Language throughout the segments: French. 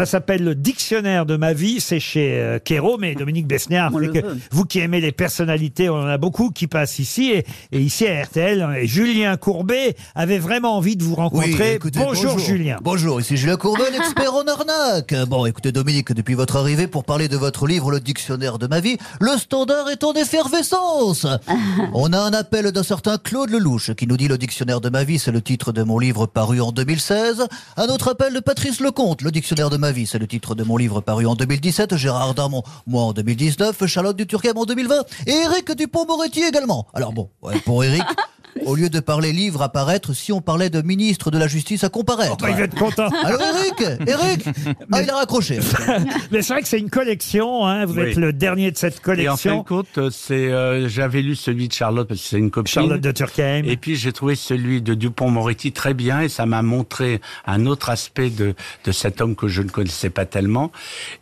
Ça s'appelle le dictionnaire de ma vie. C'est chez euh, mais Dominique c'est que veut. vous qui aimez les personnalités, on en a beaucoup qui passent ici et, et ici à RTL. Et Julien Courbet avait vraiment envie de vous rencontrer. écoutez, bonjour, Julien. Bonjour, ici Julien Courbet, l'expert en arnaque. Bon, écoutez Dominique, depuis votre arrivée pour parler de votre livre Le Dictionnaire de ma vie, le standard est en effervescence. On a un appel d'un certain Claude Lelouch qui nous dit Le Dictionnaire de ma vie, c'est le titre de mon livre paru en 2016. Un autre appel de Patrice Lecomte, Le Dictionnaire de ma c'est le titre de mon livre paru en 2017. Gérard Darmon, moi en 2019. Charlotte Duturquem en 2020. Et Eric Dupont-Moretti également. Alors bon, pour Eric... Au lieu de parler livre à paraître, si on parlait de ministre de la Justice à comparaître. Bah, il va être content. Allô Eric? Eric? Ah, il a raccroché. Mais c'est vrai que c'est une collection. Hein. Vous Oui. êtes le dernier de cette Et en fin collection. de compte, euh, c'est, euh, j'avais lu celui de Charlotte parce que c'est une copine. Charlotte de Turckheim. Et puis j'ai trouvé celui de Dupont-Moretti très bien et ça m'a montré un autre aspect de, de cet homme que je ne connaissais pas tellement.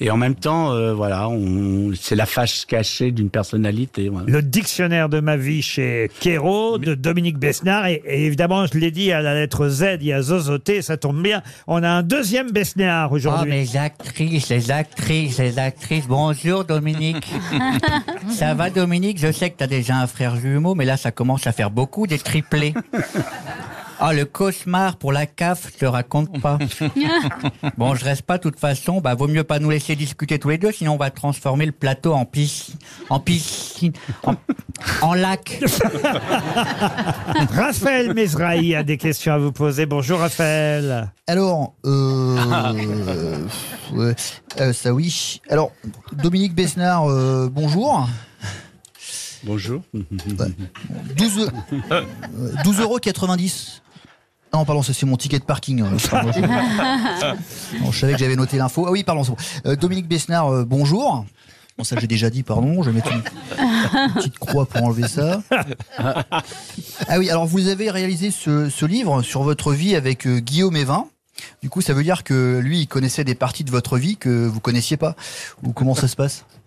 Et en même temps, euh, voilà, on, c'est la face cachée d'une personnalité. voilà. Le dictionnaire de ma vie chez Kero de Dominique Besnard. Et, et évidemment, je l'ai dit à la lettre Z, il y a Zozoté, ça tombe bien. On a un deuxième Besnard Oh, aujourd'hui. les actrices, les actrices, les actrices. Bonjour, Dominique. ça va, Dominique? Je sais que tu as déjà un frère jumeau, mais là, ça commence à faire beaucoup des triplés. Ah, le cauchemar pour la CAF, je te raconte pas. Bon, je reste pas, de toute façon. Bah, vaut mieux pas nous laisser discuter tous les deux, sinon on va transformer le plateau en piscine. En piscine. En, en lac. Raphaël Mesrahi a des questions à vous poser. Bonjour Raphaël. Alors, euh, ouais, euh, ça oui. Alors, Dominique Besnard, euh, bonjour. Bonjour. 12, euh, 12 euros 90. Non, pardon, ça c'est mon ticket de parking. euh, pardon, je... Non, je savais que j'avais noté l'info. Ah oui, pardon. c'est bon. Euh, Dominique Besnard, euh, bonjour. Bon, ça j'ai déjà dit, pardon. Je vais mettre une, une petite croix pour enlever ça. Ah oui, alors vous avez réalisé ce, ce livre sur votre vie avec euh, Guillaume Evin. Du coup, ça veut dire que lui, il connaissait des parties de votre vie que vous connaissiez pas. Ou comment ça se passe?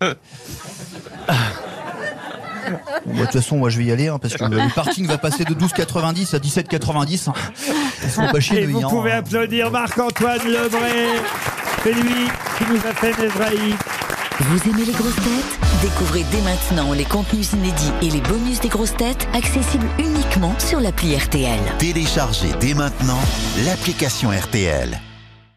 Bon, bah, De toute façon, moi je vais y aller hein, parce que le parking va passer de 12,90 à 17,90. hein. Pas chier Et de vous hein. pouvez applaudir Marc-Antoine Lebré. C'est lui qui nous a fait Mesrahi. Vous aimez les grosses têtes? Découvrez dès maintenant les contenus inédits et les bonus des grosses têtes accessibles uniquement sur l'appli RTL. Téléchargez dès maintenant l'application RTL.